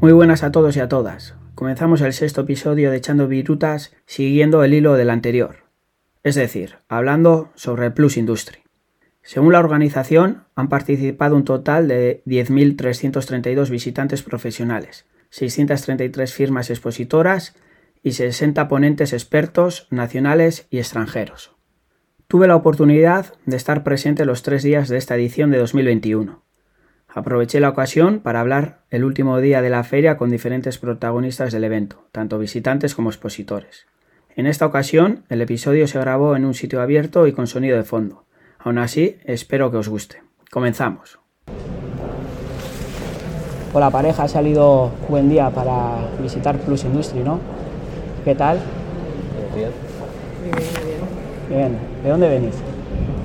Muy buenas a todos y a todas. Comenzamos el sexto episodio de Echando Virutas siguiendo el hilo del anterior, es decir, hablando sobre el Plus Industry. Según la organización, han participado un total de 10.332 visitantes profesionales, 633 firmas expositoras y 60 ponentes expertos nacionales y extranjeros. Tuve la oportunidad de estar presente los tres días de esta edición de 2021 Aproveché la ocasión para hablar el último día de la feria con diferentes protagonistas del evento, tanto visitantes como expositores. En esta ocasión, el episodio se grabó en un sitio abierto y con sonido de fondo. Aún así, espero que os guste. Comenzamos. Hola pareja, ha salido buen día para visitar Plus Industry, ¿no? ¿Qué tal? Bien. Bien. ¿De dónde venís?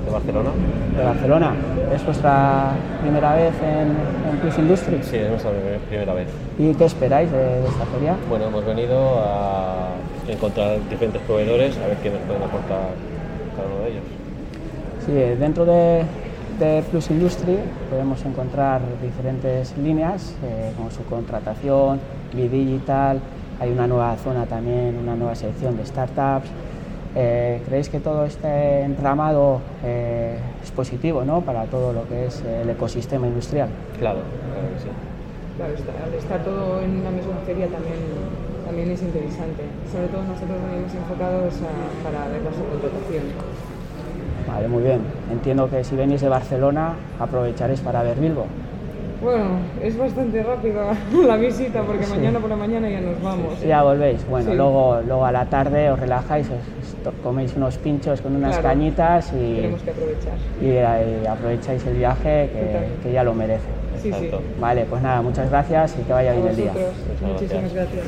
¿De Barcelona? De Barcelona. ¿Es vuestra primera vez en, Plus Industry? Sí, es nuestra primera vez. ¿Y qué esperáis de, esta feria? Bueno, hemos venido a encontrar diferentes proveedores, a ver qué nos pueden aportar cada uno de ellos. Sí, dentro de, Plus Industry podemos encontrar diferentes líneas, eh, como subcontratación, B-Digital, hay una nueva zona también, una nueva sección de startups, eh, ¿Creéis que todo este entramado eh, es positivo ¿no? para todo lo que es el ecosistema industrial? Claro, claro que sí. Claro, estar todo en una misma feria también, también es interesante. Sobre todo nosotros venimos enfocados para ver la subcontratación. Vale, muy bien. Entiendo que si venís de Barcelona aprovecharéis para ver Bilbo. Bueno, es bastante rápido la visita porque mañana por la mañana ya nos vamos. Ya volvéis. Bueno, luego, luego a la tarde os relajáis, coméis unos pinchos con unas cañitas y, Tenemos que aprovechar. Y, aprovecháis el viaje que, ya lo merece. Sí, sí. Vale, pues nada, muchas gracias y que vaya bien el día. Muchísimas gracias.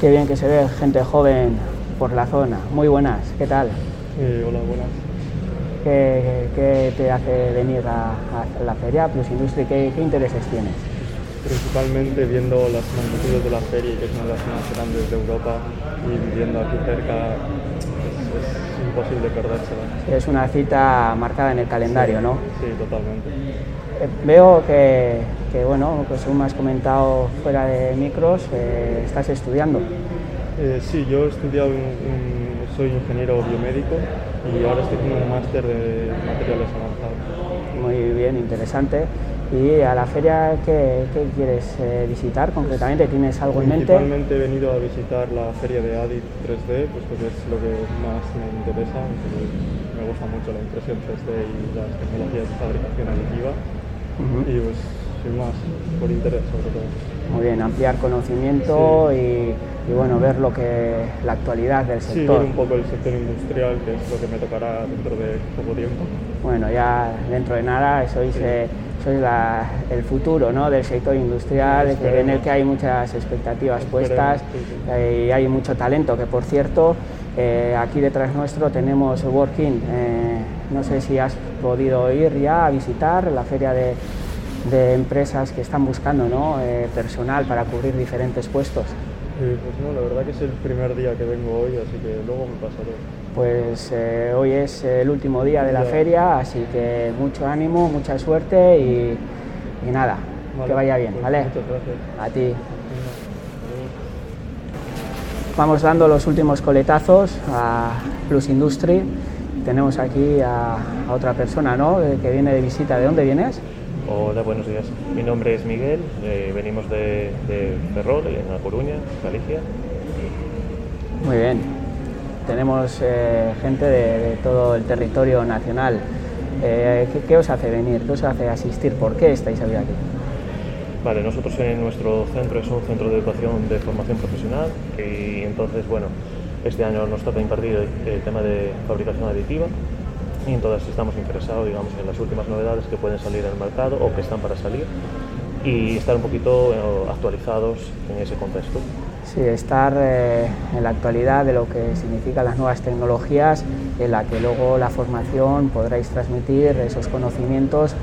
Qué bien que se ve gente joven por la zona. Muy buenas, ¿qué tal? hola, buenas. ¿Qué, te hace venir a, la feria Plus Industry? ¿Qué, ¿Qué intereses tienes? Principalmente viendo las magnitudes de la feria, que es una de las más grandes de Europa, y viviendo aquí cerca es, imposible perdérsela. Es una cita marcada en el calendario, ¿no? Sí, totalmente. Eh, veo que, que, bueno, pues como has comentado fuera de micros, eh, estás estudiando. Eh, sí, yo he estudiado, soy ingeniero biomédico y ahora estoy haciendo un máster de materiales avanzados. Muy bien, interesante. ¿Y a la feria qué, quieres eh, visitar concretamente? ¿Tienes algo en mente? Principalmente he venido a visitar la feria de ADIT 3D, pues porque es lo que más me interesa. Me gusta mucho la impresión 3D y las tecnologías de fabricación aditiva. Y pues sin más, por interés sobre todo. Muy bien, ampliar conocimiento y, bueno, ver lo que la actualidad del sector. Sí, ver un poco el sector industrial, que es lo que me tocará dentro de poco tiempo. Bueno, ya dentro de nada sois soy el futuro ¿no? del sector industrial, en el que hay muchas expectativas puestas eh, y hay mucho talento, que por cierto, eh, aquí detrás nuestro tenemos Working, eh, no sé si has podido ir ya a visitar la feria de, empresas que están buscando ¿no? personal para cubrir diferentes puestos. pues no, la verdad que es el primer día que vengo hoy, así que luego me pasaré pues eh, hoy es el último día de la feria, así que mucho ánimo, mucha suerte y, nada, que vaya bien, pues ¿vale? Muchas gracias. A ti. Vamos dando los últimos coletazos a Plus Industry. Tenemos aquí a, otra persona, ¿no? Eh, que viene de visita. ¿De dónde vienes? Hola, buenos días. Mi nombre es Miguel, eh, venimos de, de Ferrol, en La Coruña, Galicia. Muy bien tenemos eh, gente de, todo el territorio nacional. Eh, ¿qué, os hace venir? ¿Qué os hace asistir? ¿Por qué estáis hoy aquí? Vale, nosotros en nuestro centro es un centro de educación de formación profesional y entonces, bueno, este año nos toca impartir el, tema de fabricación aditiva y entonces estamos interesados, digamos, en las últimas novedades que pueden salir al mercado o que están para salir y estar un poquito eh, actualizados en ese contexto. Sí, estar eh, en la actualidad de lo que significan las nuevas tecnologías, en la que luego la formación podréis transmitir esos conocimientos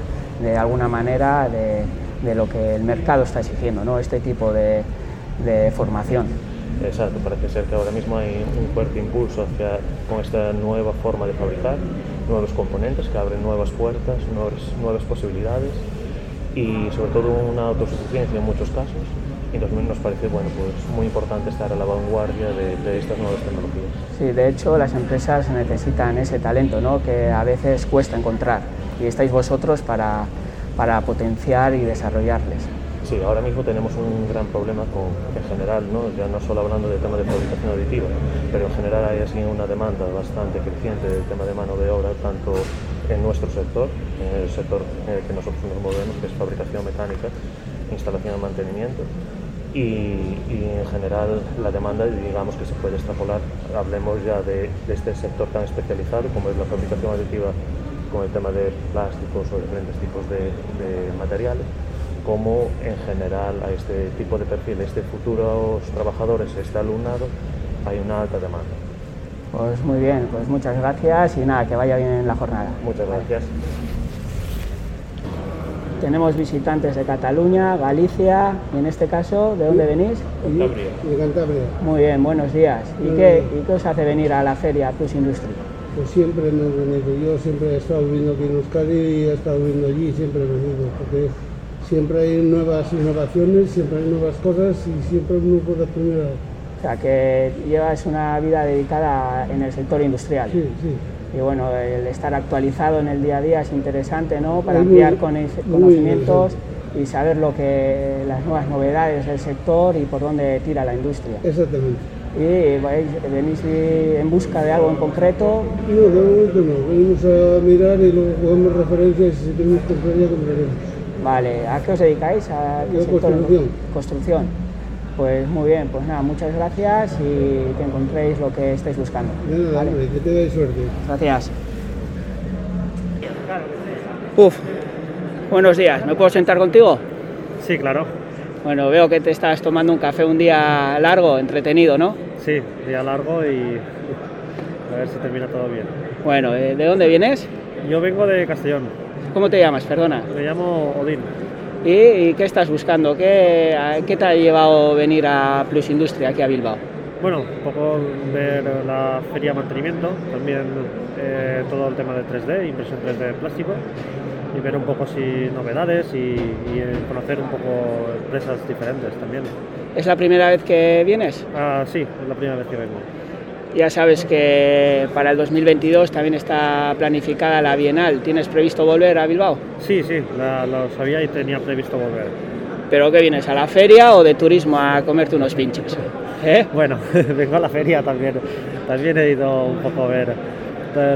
de alguna manera de, de lo que el mercado está exigiendo, ¿no? este tipo de, de formación. Exacto, parece ser que ahora mismo hay un fuerte impulso hacia, con esta nueva forma de fabricar, nuevos componentes que abren nuevas puertas, nuevas, posibilidades y sobre todo una autosuficiencia en muchos casos. Y entonces nos parece bueno, pues muy importante estar a la vanguardia de, de estas nuevas tecnologías. Sí, de hecho las empresas necesitan ese talento ¿no? que a veces cuesta encontrar y estáis vosotros para, para potenciar y desarrollarles. Sí, ahora mismo tenemos un gran problema en general, ¿no? ya no solo hablando del tema de fabricación aditiva, pero en general hay así una demanda bastante creciente del tema de mano de obra, tanto en nuestro sector, en el sector el que nosotros nos movemos, que es fabricación mecánica, instalación y mantenimiento, y, en general la demanda, digamos que se puede extrapolar, hablemos ya de, este sector tan especializado como es la fabricación aditiva con el tema de plásticos o diferentes tipos de materiales, como en general a este tipo de perfil, este futuros trabajadores, este alumnado, hay una alta demanda. Pues muy bien, pues muchas gracias y nada, que vaya bien en la jornada. Muchas gracias. Tenemos visitantes de Cataluña, Galicia y en este caso, ¿de dónde venís? Cantabria. De Cantabria. Muy bien, buenos días. ¿Y qué. ¿Y qué os hace venir a la feria Plus Industry? Pues siempre hemos venido. Yo siempre he estado viviendo aquí en Euskadi y he estado viviendo allí, siempre he venido, porque siempre hay nuevas innovaciones, siempre hay nuevas cosas y siempre uno puede aprender algo. O sea, que llevas una vida dedicada en el sector industrial. Sí, sí. Y bueno, el estar actualizado en el día a día es interesante, ¿no? Para muy- ampliar conocimientos y saber lo que las nuevas novedades del sector y por dónde tira la industria. Exactamente. Y vais- venís en busca de algo en concreto. No, de momento no. Venimos a mirar y luego cogemos referencias y si tenemos que compraremos. Vale, ¿a qué os dedicáis? ¿A qué Yo, sector? construcción. Construcción. Pues muy bien, pues nada, muchas gracias y que encontréis lo que estáis buscando. De nada, Vale. hombre, que tengáis suerte. Gracias. Uf, buenos días, ¿me puedo sentar contigo? Sí, claro. Bueno, veo que te estás tomando un café un día largo, entretenido, ¿no? Sí, día largo y a ver si termina todo bien. Bueno, eh, ¿de dónde vienes? Yo vengo de Castellón, ¿Cómo te llamas? Perdona. me llamo Odín. ¿Y, y qué estás buscando? ¿Qué, ¿Qué te ha llevado venir a Plus Industria aquí a Bilbao? Bueno, un poco ver la feria mantenimiento, también eh, todo el tema de 3D, impresión 3D de plástico, y ver un poco si novedades y, y, eh, conocer un poco empresas diferentes también. ¿Es la primera vez que vienes? Ah, sí, es la primera vez que vengo. Ya sabes que para el 2022 también está planificada la Bienal. ¿Tienes previsto volver a Bilbao? Sí, sí, la- lo sabía y tenía previsto volver. ¿Pero qué vienes? ¿A la feria o de turismo a comerte unos pinchos? ¿Eh? Bueno, vengo a la feria también. También he ido un poco a ver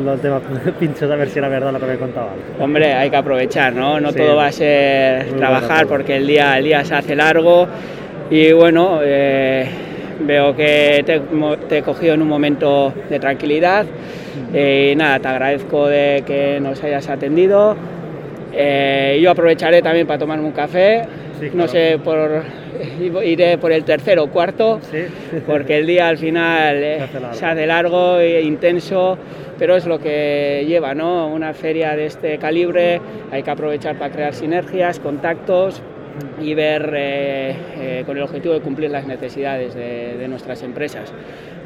los temas pinchos, a ver si era verdad lo que me contaban. Hombre, hay que aprovechar, ¿no? No Sí. todo va a ser trabajar bueno porque el día, el día se hace largo y bueno, eh, veo que te, te he cogido en un momento de tranquilidad Eh, y nada, te agradezco de que nos hayas atendido. Eh, yo aprovecharé también para tomarme un café, Sí, no claro. sé, por, iré por el tercero o cuarto. Sí, porque el día al final eh, Se hace se hace largo e intenso, pero es lo que lleva, ¿no? Una feria de este calibre hay que aprovechar para crear sinergias, contactos y ver eh, eh, con el objetivo de cumplir las necesidades de, de nuestras empresas.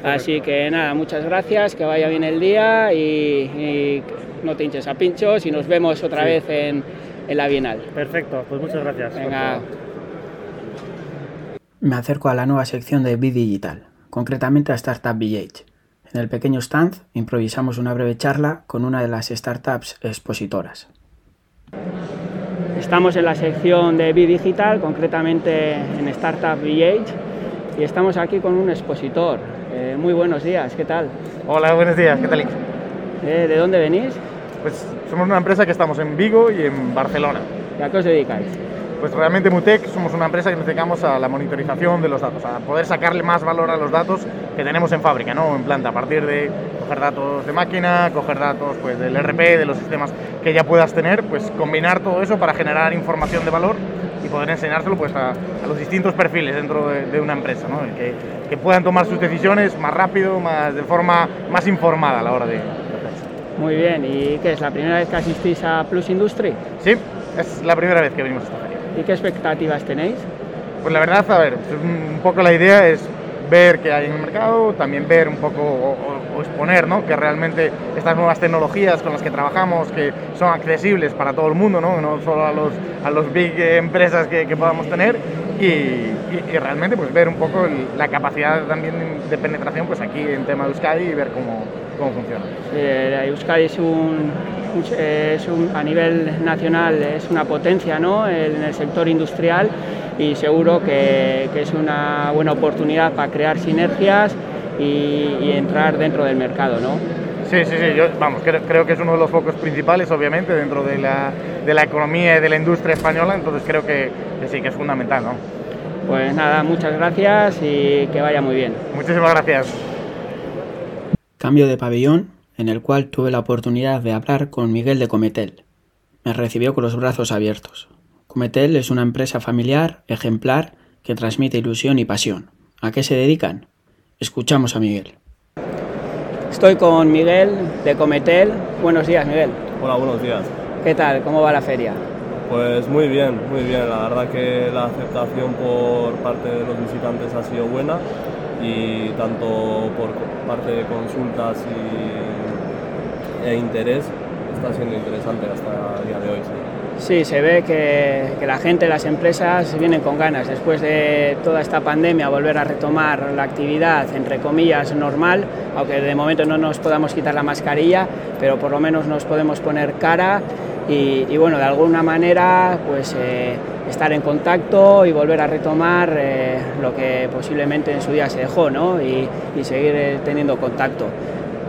Así que nada, muchas gracias, que vaya bien el día y, y no te hinches a pinchos y nos vemos otra Sí. vez en, en la Bienal. perfecto, pues muchas gracias. Venga. Me acerco a la nueva sección de B-Digital, concretamente a Startup VH. En el pequeño stand improvisamos una breve charla con una de las startups expositoras. Estamos en la sección de B-Digital, concretamente en Startup VH, y estamos aquí con un expositor. Eh, muy buenos días, ¿qué tal? Hola, buenos días, ¿qué tal? Eh, ¿De dónde venís Pues somos una empresa que estamos en Vigo y en Barcelona. y a qué os dedicáis? Pues realmente Mutec somos una empresa que nos dedicamos a la monitorización de los datos, a poder sacarle más valor a los datos que tenemos en fábrica, ¿no? En planta, a partir de coger datos de máquina, coger datos pues, del RP, de los sistemas que ya puedas tener, pues combinar todo eso para generar información de valor y poder enseñárselo pues, a, los distintos perfiles dentro de, una empresa, ¿no? que, que, puedan tomar sus decisiones más rápido, más, de forma más informada a la hora de, Muy bien, ¿y qué es la primera vez que asistís a Plus Industry? Sí, es la primera vez que venimos a esta feria. ¿Y qué expectativas tenéis? Pues la verdad, a ver, un poco la idea es ver qué hay en el mercado, también ver un poco o, exponer ¿no? que realmente estas nuevas tecnologías con las que trabajamos, que son accesibles para todo el mundo, no, no solo a los, a los big empresas que, que podamos tener, y, y, realmente pues ver un poco la capacidad también de penetración pues aquí en tema de Euskadi y ver cómo, cómo funciona. Sí, Euskadi es un, es un, a nivel nacional es una potencia ¿no? en el sector industrial y seguro que, que, es una buena oportunidad para crear sinergias y, y entrar dentro del mercado. ¿no? Sí, sí, sí, yo vamos, creo, creo, que es uno de los focos principales, obviamente, dentro de la, de la economía y de la industria española, entonces creo que, que, sí, que es fundamental. ¿no? Pues nada, muchas gracias y que vaya muy bien. Muchísimas gracias. Cambio de pabellón, en el cual tuve la oportunidad de hablar con Miguel de Cometel. Me recibió con los brazos abiertos. Cometel es una empresa familiar, ejemplar, que transmite ilusión y pasión. ¿A qué se dedican? Escuchamos a Miguel. Estoy con Miguel de Cometel. Buenos días, Miguel. Hola, buenos días. ¿Qué tal? ¿Cómo va la feria? Pues muy bien, muy bien. La verdad que la aceptación por parte de los visitantes ha sido buena y tanto por parte de consultas y, e interés está siendo interesante hasta el día de hoy. Sí, se ve que, la gente, las empresas vienen con ganas después de toda esta pandemia volver a retomar la actividad, entre comillas, normal, aunque de momento no nos podamos quitar la mascarilla, pero por lo menos nos podemos poner cara y, bueno, de alguna manera pues eh, estar en contacto y volver a retomar eh, lo que posiblemente en su día se dejó ¿no? y, y seguir eh, teniendo contacto.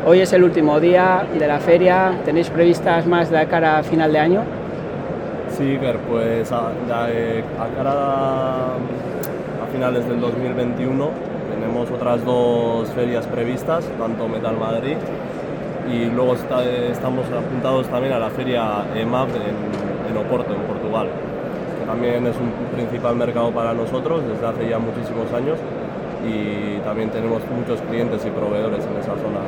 Hoy es el último día de la feria, ¿tenéis previstas más de cara a final de año? Sí, pues a, eh, a cara a, finales del 2021 tenemos otras dos ferias previstas, tanto Metal Madrid y luego estamos apuntados también a la feria EMAP en, en Oporto, en Portugal, que también es un principal mercado para nosotros desde hace ya muchísimos años y también tenemos muchos clientes y proveedores en esa zona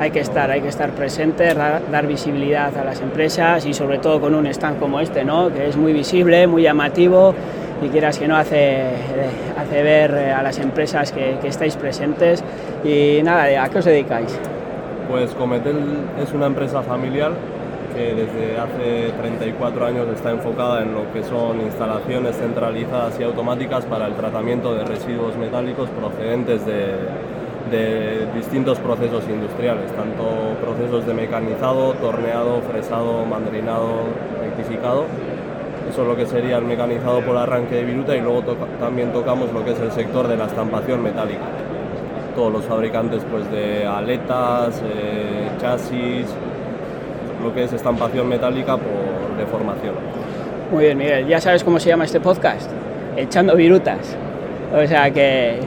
hay que estar, hay que estar presentes, dar visibilidad a las empresas y sobre todo con un stand como este, ¿no? que es muy visible, muy llamativo y quieras que no hace, hace ver a las empresas que, que estáis presentes. Y nada, ¿a qué os dedicáis? Pues Cometel es una empresa familiar que desde hace 34 años está enfocada en lo que son instalaciones centralizadas y automáticas para el tratamiento de residuos metálicos procedentes de, de distintos procesos industriales, tanto procesos de mecanizado, torneado, fresado, mandrinado, rectificado. Eso es lo que sería el mecanizado por arranque de viruta y luego to también tocamos lo que es el sector de la estampación metálica. Todos los fabricantes pues, de aletas, eh, chasis, lo que es estampación metálica por deformación. Muy bien, Miguel. ¿Ya sabes cómo se llama este podcast? Echando virutas. O sea que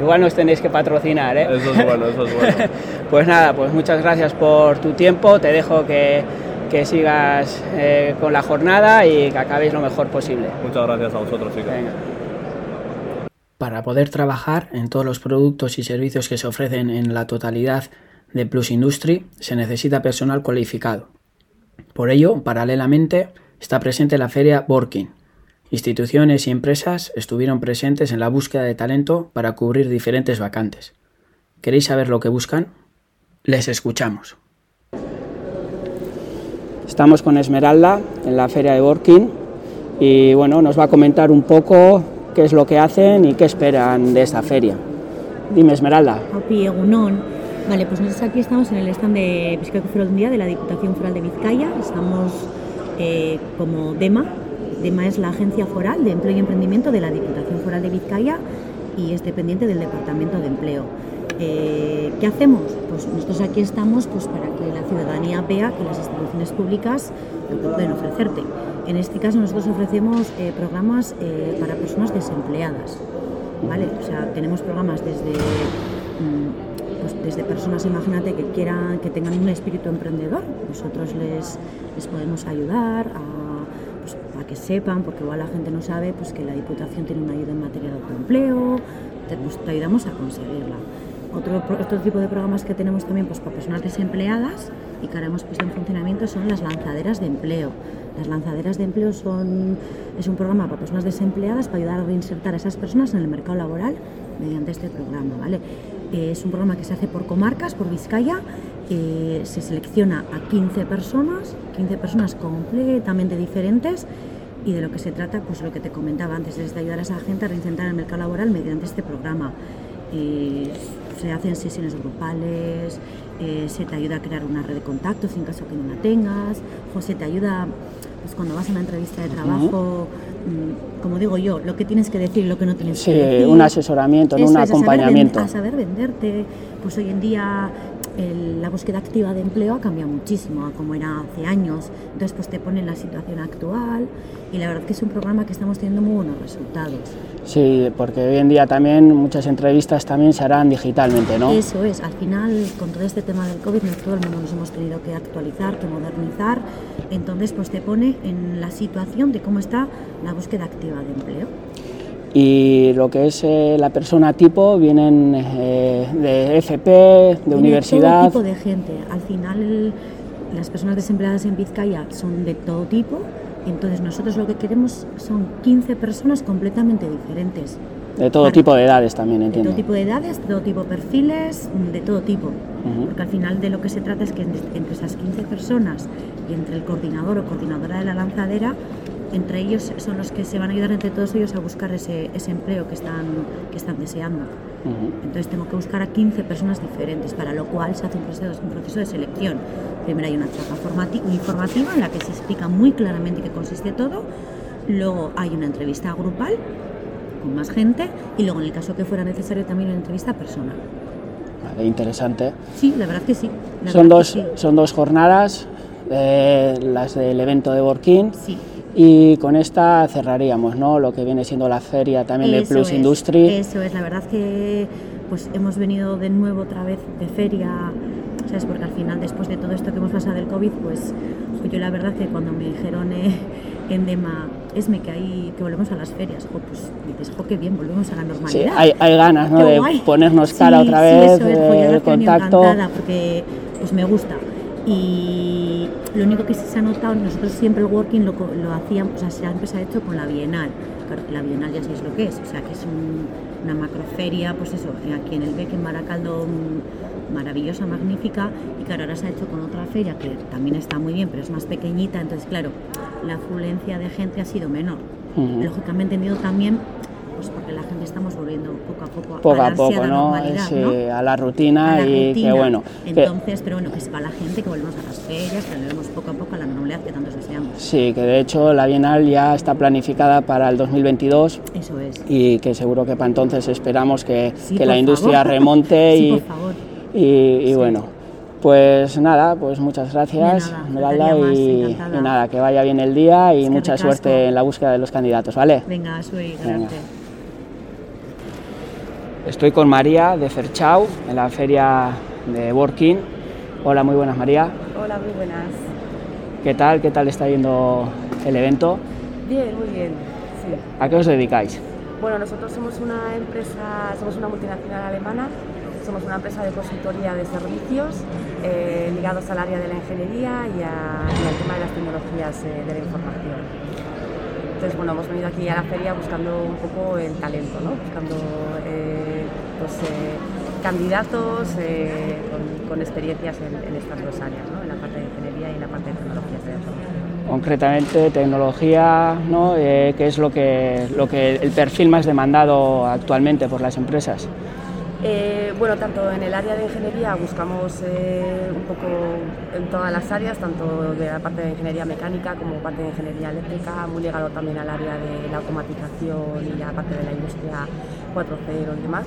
Igual nos tenéis que patrocinar, ¿eh? Eso es bueno, eso es bueno. pues nada, pues muchas gracias por tu tiempo. Te dejo que, que sigas eh, con la jornada y que acabéis lo mejor posible. Muchas gracias a vosotros, chicos. Venga. Para poder trabajar en todos los productos y servicios que se ofrecen en la totalidad de Plus Industry, se necesita personal cualificado. Por ello, paralelamente, está presente la feria Working, Instituciones y empresas estuvieron presentes en la búsqueda de talento para cubrir diferentes vacantes. ¿Queréis saber lo que buscan? Les escuchamos. Estamos con Esmeralda en la feria de Working y bueno, nos va a comentar un poco qué es lo que hacen y qué esperan de esta feria. Dime, Esmeralda. Vale, pues nosotros aquí estamos en el stand de Foral Día de la Diputación Foral de Vizcaya. Estamos eh, como DEMA, DEMA es la Agencia Foral de Empleo y Emprendimiento de la Diputación Foral de Vizcaya y es dependiente del Departamento de Empleo. Eh, ¿Qué hacemos? Pues nosotros aquí estamos pues, para que la ciudadanía vea que las instituciones públicas lo que pueden ofrecerte. En este caso nosotros ofrecemos eh, programas eh, para personas desempleadas. ¿vale? O sea, tenemos programas desde, mm, pues, desde personas, imagínate, que quieran, que tengan un espíritu emprendedor. Nosotros les, les podemos ayudar a que sepan, porque igual la gente no sabe, pues que la Diputación tiene una ayuda en materia de autoempleo, te, pues, te ayudamos a conseguirla. Otro, otro, tipo de programas que tenemos también pues, para personas desempleadas y que ahora hemos puesto en funcionamiento son las lanzaderas de empleo. Las lanzaderas de empleo son, es un programa para personas desempleadas para ayudar a reinsertar a esas personas en el mercado laboral mediante este programa. ¿vale? Eh, es un programa que se hace por comarcas, por Vizcaya, eh, se selecciona a 15 personas, 15 personas completamente diferentes y de lo que se trata, pues lo que te comentaba antes, es de ayudar a esa gente a reinsertar en el mercado laboral mediante este programa. Eh, se hacen sesiones grupales, eh, se te ayuda a crear una red de contactos en caso que no la tengas, o se te ayuda pues, cuando vas a una entrevista de trabajo, mm, como digo yo, lo que tienes que decir y lo que no tienes sí, que decir. un asesoramiento, un acompañamiento. A saber, venderte, pues hoy en día el, la búsqueda activa de empleo ha cambiado muchísimo a como era hace años. Entonces, pues te pone en la situación actual y la verdad que es un programa que estamos teniendo muy buenos resultados. Sí, porque hoy en día también muchas entrevistas también se harán digitalmente, ¿no? Eso es, al final con todo este tema del COVID todo el mundo nos hemos tenido que actualizar, que modernizar, entonces pues te pone en la situación de cómo está la búsqueda activa de empleo. Y lo que es eh, la persona tipo vienen eh, de FP, de universidad. Todo tipo de gente, al final las personas desempleadas en Vizcaya son de todo tipo, entonces nosotros lo que queremos son 15 personas completamente diferentes. De todo Para- tipo de edades también, De entiendo. todo tipo de edades, de todo tipo de perfiles, de todo tipo. Ujú. Porque al final de lo que se trata es que entre entre esas 15 personas y entre el coordinador o coordinadora de la lanzadera, entre ellos son los que se van a ayudar entre todos ellos a buscar ese, ese empleo que están, que están deseando. Entonces tengo que buscar a 15 personas diferentes, para lo cual se hace un proceso, un proceso de selección. Primero hay una charla formati- informativa en la que se explica muy claramente qué consiste todo, luego hay una entrevista grupal con más gente y luego en el caso que fuera necesario también una entrevista personal. Vale, interesante. Sí, la verdad que sí. Son dos, que sí. son dos jornadas, eh, las del evento de Working. Sí. Y con esta cerraríamos, ¿no? Lo que viene siendo la feria también de Eso Plus es, Industry. Eso es, la verdad que pues hemos venido de nuevo otra vez de feria, ¿sabes? Porque al final, después de todo esto que hemos pasado del COVID, pues pues yo la verdad que cuando me dijeron eh, en Dema, esme que hay que volvemos a las ferias, jo, pues dices, jo, qué bien, volvemos a la Sí, normalidad. hay, hay ganas ¿no? De guay. ponernos Sí, cara otra sí, vez, eso es, eh, venido contacto. encantada porque pues me gusta. Y lo único que sí se ha notado, nosotros siempre el working lo, lo hacíamos, o sea, siempre se ha hecho con la Bienal. Claro que la Bienal ya sabéis lo que es, o sea, que es un- una macroferia, pues eso, aquí en el BEC, en Baracaldo, mm, maravillosa, magnífica, y claro, ahora se ha hecho con otra feria que también está muy bien, pero es más pequeñita, entonces, claro, la afluencia de gente ha sido menor. Lógicamente, entendido también, pues porque la gente estamos volviendo poco a poco, Poco la a ansiada poco, ¿no? normalidad, Sí, ¿no? a la rutina a la y rutina. que bueno. que- Entonces, pero bueno, que sepa la gente que volvemos a las ferias, que volvemos poco a poco a la normalidad que tantos deseamos. sí, que de hecho la Bienal ya está planificada para el 2022 Eso es. y que seguro que para entonces esperamos que, Sí, que la industria remonte Sí, y, por favor. y, y bueno. Pues nada, pues muchas gracias, más, y, nada, que vaya bien el día y Es que mucha suerte en la búsqueda de los candidatos, ¿vale? Venga, soy Venga. Estoy con María de Ferchau en la feria de Working. Hola, muy buenas María. Hola, muy buenas. ¿Qué tal? ¿Qué tal está yendo el evento? Bien, muy bien. Sí. ¿A qué os dedicáis? Bueno, nosotros somos una empresa, somos una multinacional alemana, somos una empresa de consultoría de servicios eh, ligados al área de la ingeniería y, a- y al tema de las tecnologías eh, de la información. Entonces, bueno, hemos venido aquí a la feria buscando un poco el talento, ¿no? Buscando eh, pues, eh, candidatos eh, con, con experiencias en, en estas dos áreas, ¿no? En la parte de ingeniería y en la parte de tecnologías de información. Concretamente, tecnología, ¿no? Eh, ¿Qué es lo que, lo que el perfil más demandado actualmente por las empresas? Eh, bueno, tanto en el área de ingeniería buscamos eh, un poco en todas las áreas, tanto de la parte de ingeniería mecánica como parte de ingeniería eléctrica, muy ligado también al área de la automatización y la parte de la industria 4.0 y demás.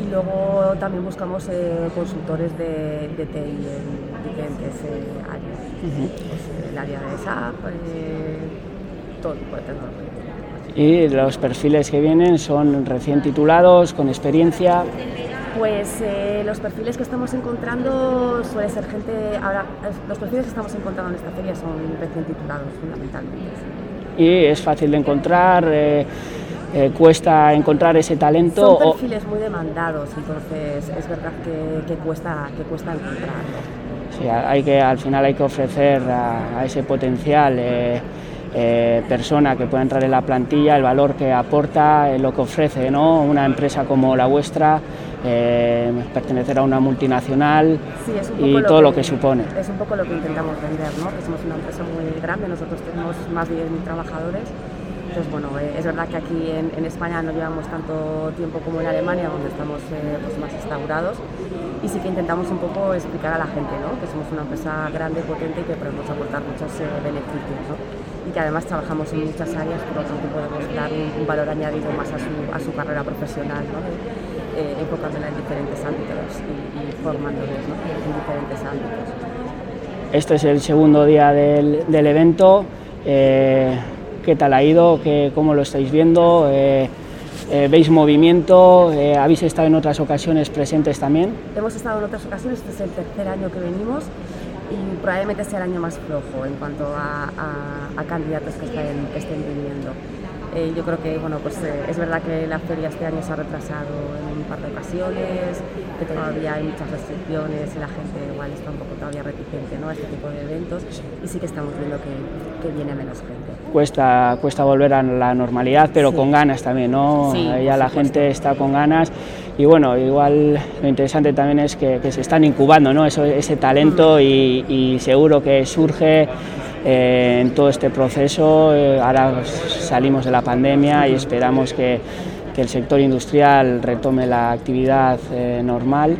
Y luego también buscamos eh, consultores de, de TI en diferentes eh, áreas, Pues, el área de SAP, eh, todo tipo de tecnología. Y los perfiles que vienen son recién titulados, con experiencia. Pues eh, los perfiles que estamos encontrando suele ser gente, ahora los perfiles que estamos encontrando en esta feria son recién titulados fundamentalmente. y es fácil de encontrar. Eh, eh, cuesta encontrar ese talento. Son perfiles muy demandados, entonces es verdad que, cuesta, que cuesta encontrarlo. Sí, hay que, al final hay que ofrecer a, ese potencial eh, eh, persona que pueda entrar en la plantilla el valor que aporta, lo que ofrece ¿no? una empresa como la vuestra. pertenecer a una multinacional y todo lo que, supone. Es un poco lo que intentamos vender, ¿no? que somos una empresa muy grande, nosotros tenemos más de 10.000 trabajadores bueno, eh, es verdad que aquí en, España no llevamos tanto tiempo como en Alemania, donde estamos eh, pues más instaurados, y sí que intentamos un poco explicar a la gente que somos una empresa grande, potente y que podemos aportar muchos eh, beneficios. Y que además trabajamos en muchas áreas, por lo tanto podemos dar un, valor añadido más a su, carrera profesional, ¿no? enfocándola en diferentes ámbitos y, y formándoles en diferentes ámbitos. Este es el segundo día del evento qué tal ha ido, ¿Qué, cómo lo estáis viendo, eh, eh, veis movimiento, eh, habéis estado en otras ocasiones presentes también. Hemos estado en otras ocasiones, este es el tercer año que venimos y probablemente sea el año más flojo en cuanto a, candidatos que estén, que estén viniendo. Eh, yo creo que bueno, pues, eh, es verdad que la feria este año se ha retrasado en un par de ocasiones, que todavía hay muchas restricciones y la gente igual está un poco todavía reticente ¿no? a este tipo de eventos y sí que estamos viendo que, que viene menos gente. Cuesta, cuesta volver a la normalidad, pero con ganas también, ¿no? ya la gente está con ganas y bueno, igual lo interesante también es que, que se están incubando ¿no? Eso, ese talento y, y seguro que surge eh, en todo este proceso. Eh, ahora salimos de la pandemia y esperamos que, que el sector industrial retome la actividad eh, normal.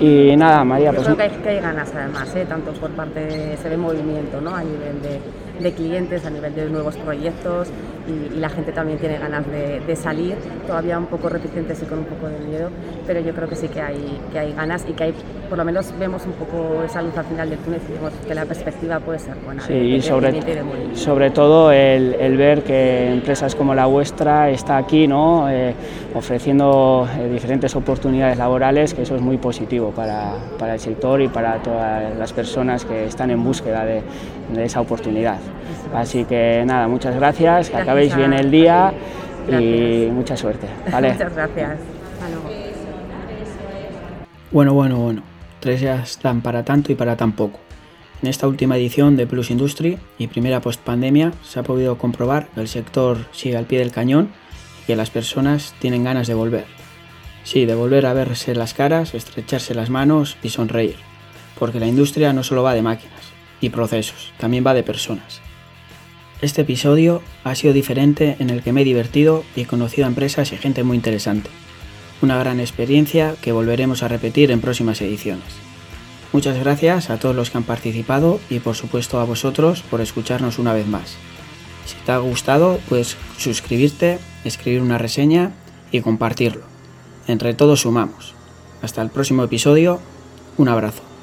Y nada, María, pues... Creo que hay, ganas además, tanto por parte, se ve movimiento ¿no? a nivel de, de clientes, a nivel de nuevos proyectos y, la gente también tiene ganas de, salir, todavía un poco reticentes y con un poco de miedo, pero yo creo que sí que hay, que hay ganas y que hay, por lo menos vemos un poco esa luz al final del túnel y vemos que la perspectiva puede ser buena. Sí, y sobre, sobre todo el, el, ver que empresas como la vuestra está aquí ¿no? Eh, ofreciendo eh, diferentes oportunidades laborales, que eso es muy positivo para, para, el sector y para todas las personas que están en búsqueda de, de esa oportunidad. Así que nada, muchas gracias, que acabéis bien el día y mucha suerte. ¿vale? Muchas gracias. Bueno, bueno, bueno. Tres días dan para tanto y para tan poco. En esta última edición de Plus Industry y primera post pandemia se ha podido comprobar que el sector sigue al pie del cañón y que las personas tienen ganas de volver. Sí, de volver a verse las caras, estrecharse las manos y sonreír. Porque la industria no solo va de máquinas y procesos, también va de personas. Este episodio ha sido diferente en el que me he divertido y he conocido a empresas y gente muy interesante. Una gran experiencia que volveremos a repetir en próximas ediciones. Muchas gracias a todos los que han participado y por supuesto a vosotros por escucharnos una vez más. Si te ha gustado, puedes suscribirte, escribir una reseña y compartirlo. Entre todos sumamos. Hasta el próximo episodio, un abrazo.